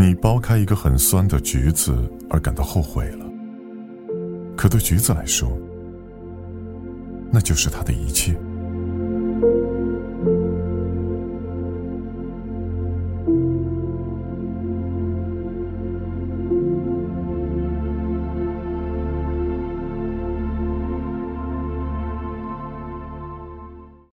你剥开一个很酸的橘子而感到后悔了。可对橘子来说那就是它的一切。